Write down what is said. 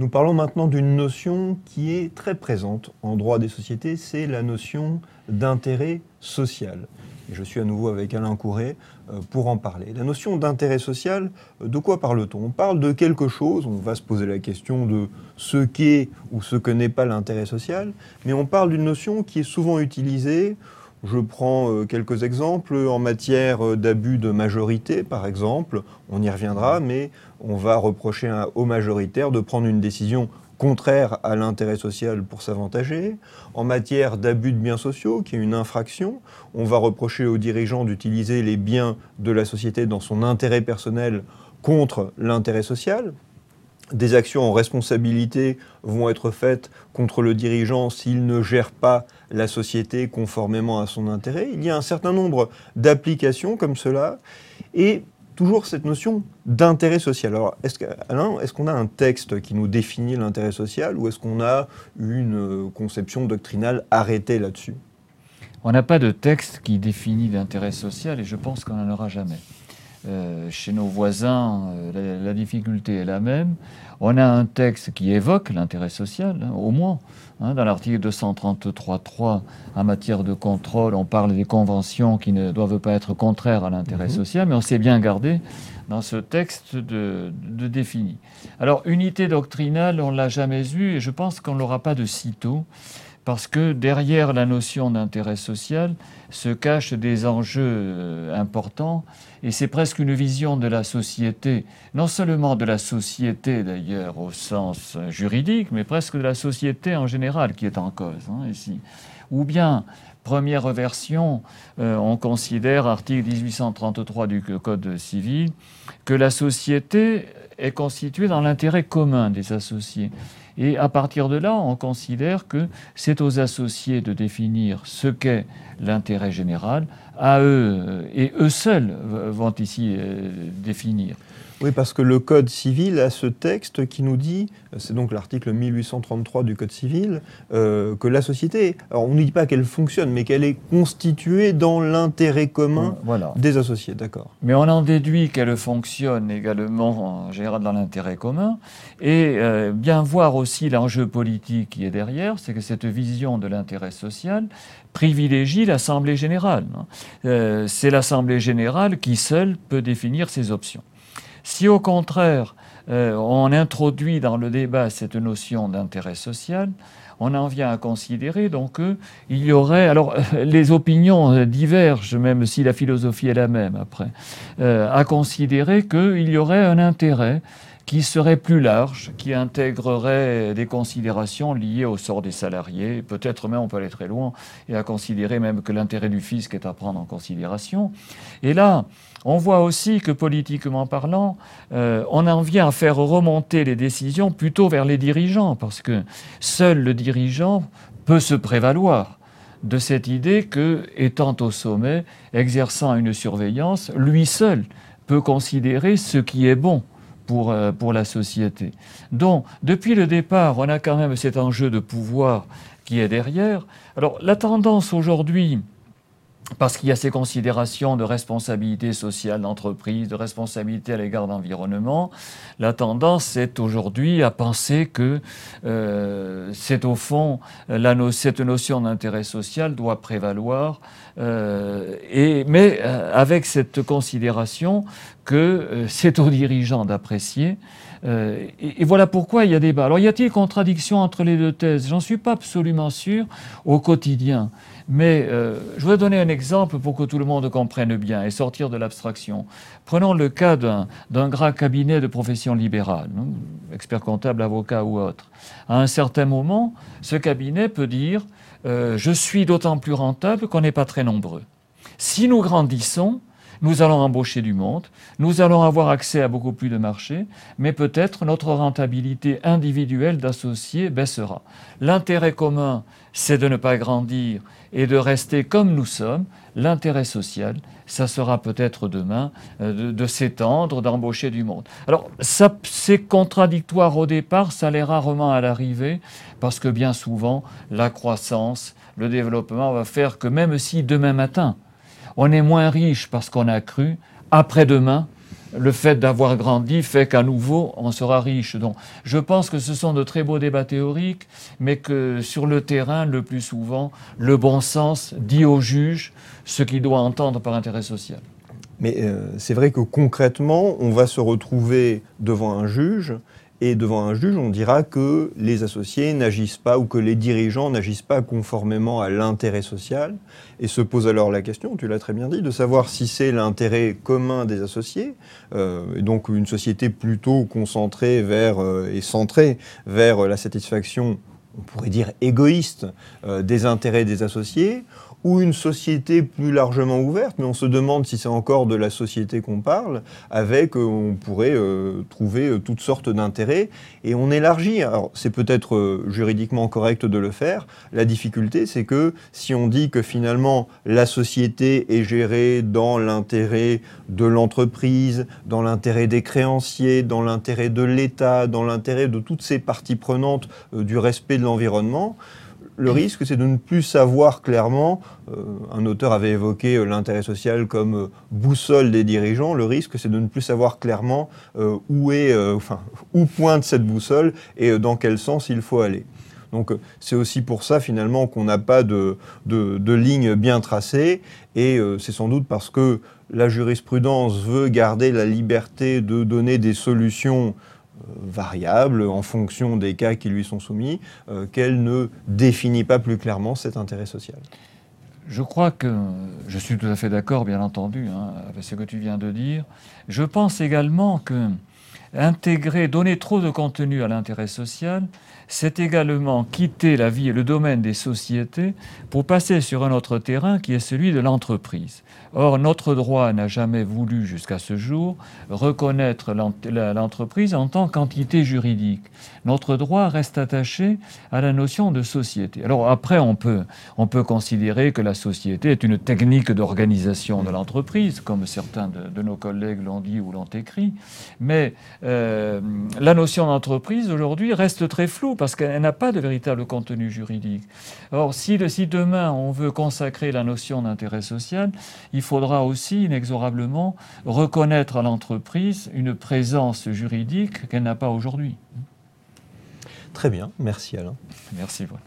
Nous parlons maintenant d'une notion qui est très présente en droit des sociétés, c'est la notion d'intérêt social. Et je suis à nouveau avec Alain Courret euh, pour en parler. La notion d'intérêt social, euh, de quoi parle-t-on? On parle de quelque chose, on va se poser la question de ce qu'est ou ce que n'est pas l'intérêt social, mais on parle d'une notion qui est souvent utilisée je prends euh, quelques exemples en matière d'abus de majorité, par exemple. On y reviendra, mais on va reprocher aux majoritaires de prendre une décision contraire à l'intérêt social pour s'avantager. En matière d'abus de biens sociaux, qui est une infraction, on va reprocher aux dirigeants d'utiliser les biens de la société dans son intérêt personnel contre l'intérêt social. Des actions en responsabilité vont être faites contre le dirigeant s'il ne gère pas la société conformément à son intérêt. Il y a un certain nombre d'applications comme cela. Et toujours cette notion d'intérêt social. Alors, est-ce est qu'on a un texte qui nous définit l'intérêt social ou est-ce qu'on a une euh, conception doctrinale arrêtée là-dessus? On n'a pas de texte qui définit l'intérêt social et je pense qu'on n'en aura jamais. Euh, chez nos voisins, euh, la, difficulté est la même. On a un texte qui évoque l'intérêt social, hein, au moins. Hein, dans l'article 233.3, en matière de contrôle, on parle des conventions qui ne doivent pas être contraires à l'intérêt mhm. social, mais on s'est bien gardé dans ce texte de, de défini. Alors, unité doctrinale, on ne l'a jamais eue, et je pense qu'on ne l'aura pas de sitôt parce que derrière la notion d'intérêt social se cachent des enjeux euh, importants, et c'est presque une vision de la société, non seulement de la société d'ailleurs au sens juridique, mais presque de la société en général qui est en cause hein, ici. Ou bien, première version, euh, on considère, article 1833 du Code civil, que la société est constituée dans l'intérêt commun des associés. Et à partir de là, on considère que c'est aux associés de définir ce qu'est l'intérêt général, à eux, et eux seuls vont ici euh, définir. Oui, parce que le Code civil a ce texte qui nous dit, c'est donc l'article 1833 du Code civil, euh, que la société, alors on ne dit pas qu'elle fonctionne, mais qu'elle est constituée dans l'intérêt commun des associés, d'accord. Mais on en déduit qu'elle fonctionne également en général dans l'intérêt commun, et euh, bien voir aussi l'enjeu politique qui est derrière, c'est que cette vision de l'intérêt social privilégie l'Assemblée générale. Euh, c'est l'Assemblée générale qui seule peut définir ses options. Si au contraire, euh, on introduit dans le débat cette notion d'intérêt social, on en vient à considérer donc qu'il y aurait. Alors, les opinions divergent, même si la philosophie est la même après, euh, à considérer qu'il y aurait un intérêt qui serait plus large, qui intégrerait des considérations liées au sort des salariés. Peut-être même on peut aller très loin et à considérer même que l'intérêt du fisc est à prendre en considération. Et là, on voit aussi que politiquement parlant, euh, on en vient à faire remonter les décisions plutôt vers les dirigeants, parce que seul le dirigeant peut se prévaloir de cette idée que, étant au sommet, exerçant une surveillance, lui seul peut considérer ce qui est bon pour, euh, pour la société. Donc, depuis le départ, on a quand même cet enjeu de pouvoir qui est derrière. Alors, la tendance aujourd'hui, parce qu'il y a ces considérations de responsabilité sociale d'entreprise, de responsabilité à l'égard de l'environnement, la tendance est aujourd'hui à penser que euh, c'est au fond cette notion d'intérêt social doit prévaloir, euh, et, mais euh, avec cette considération que c'est aux dirigeants d'apprécier. Et, et, voilà pourquoi il y a débat. Alors y a-t-il contradiction entre les deux thèses? J'en suis pas absolument sûr au quotidien. Mais euh, je voudrais donner un exemple pour que tout le monde comprenne bien et sortir de l'abstraction. Prenons le cas d'un grand cabinet de profession libérale, hein, expert comptable, avocat ou autre. À un certain moment, ce cabinet peut dire euh, Je suis d'autant plus rentable qu'on n'est pas très nombreux. Si nous grandissons, nous allons embaucher du monde, nous allons avoir accès à beaucoup plus de marchés, mais peut-être notre rentabilité individuelle d'associés baissera. L'intérêt commun, c'est de ne pas grandir et de rester comme nous sommes. L'intérêt social, ça sera peut-être demain euh, de, s'étendre, d'embaucher du monde. Alors, c'est contradictoire au départ, ça l'est rarement à l'arrivée, parce que bien souvent, la croissance, le développement va faire que même si demain matin, on est moins riche parce qu'on a cru, après-demain, le fait d'avoir grandi fait qu'à nouveau on sera riche. Donc je pense que ce sont de très beaux débats théoriques, mais que sur le terrain, le plus souvent, le bon sens dit au juge ce qu'il doit entendre par intérêt social. Mais euh, c'est vrai que concrètement, on va se retrouver devant un juge et devant un juge, on dira que les associés n'agissent pas ou que les dirigeants n'agissent pas conformément à l'intérêt social. Et se pose alors la question, tu l'as très bien dit, de savoir si c'est l'intérêt commun des associés, euh, et donc une société plutôt concentrée vers euh, et centrée vers la satisfaction, on pourrait dire égoïste, euh, des intérêts des associés, ou une société plus largement ouverte, mais on se demande si c'est encore de la société qu'on parle, avec, euh, on pourrait euh, trouver euh, toutes sortes d'intérêts, et on élargit. Alors c'est peut-être juridiquement correct de le faire, la difficulté c'est que si on dit que finalement la société est gérée dans l'intérêt de l'entreprise, dans l'intérêt des créanciers, dans l'intérêt de l'État, dans l'intérêt de toutes ces parties prenantes du respect de l'environnement, le risque, c'est de ne plus savoir clairement, euh, un auteur avait évoqué euh, l'intérêt social comme euh, boussole des dirigeants, le risque, c'est de ne plus savoir clairement où, pointe cette boussole et dans quel sens il faut aller. Donc c'est aussi pour ça finalement qu'on n'a pas de, ligne bien tracée et c'est sans doute parce que la jurisprudence veut garder la liberté de donner des solutions variable en fonction des cas qui lui sont soumis, euh, qu'elle ne définit pas plus clairement cet intérêt social. Je crois que je suis tout à fait d'accord, bien entendu, hein, avec ce que tu viens de dire. Je pense également que intégrer, donner trop de contenu à l'intérêt social, c'est également quitter la vie et le domaine des sociétés pour passer sur un autre terrain qui est celui de l'entreprise. Or, notre droit n'a jamais voulu, jusqu'à ce jour, reconnaître l'entreprise en tant qu'entité juridique. Notre droit reste attaché à la notion de société. Alors après, on peut, on peut considérer que la société est une technique d'organisation de l'entreprise, comme certains de, nos collègues l'ont dit ou l'ont écrit, mais euh, la notion d'entreprise aujourd'hui reste très floue parce qu'elle n'a pas de véritable contenu juridique. Or, si, si demain on veut consacrer la notion d'intérêt social, il faudra aussi inexorablement reconnaître à l'entreprise une présence juridique qu'elle n'a pas aujourd'hui. Très bien, merci Alain. Merci. Voilà.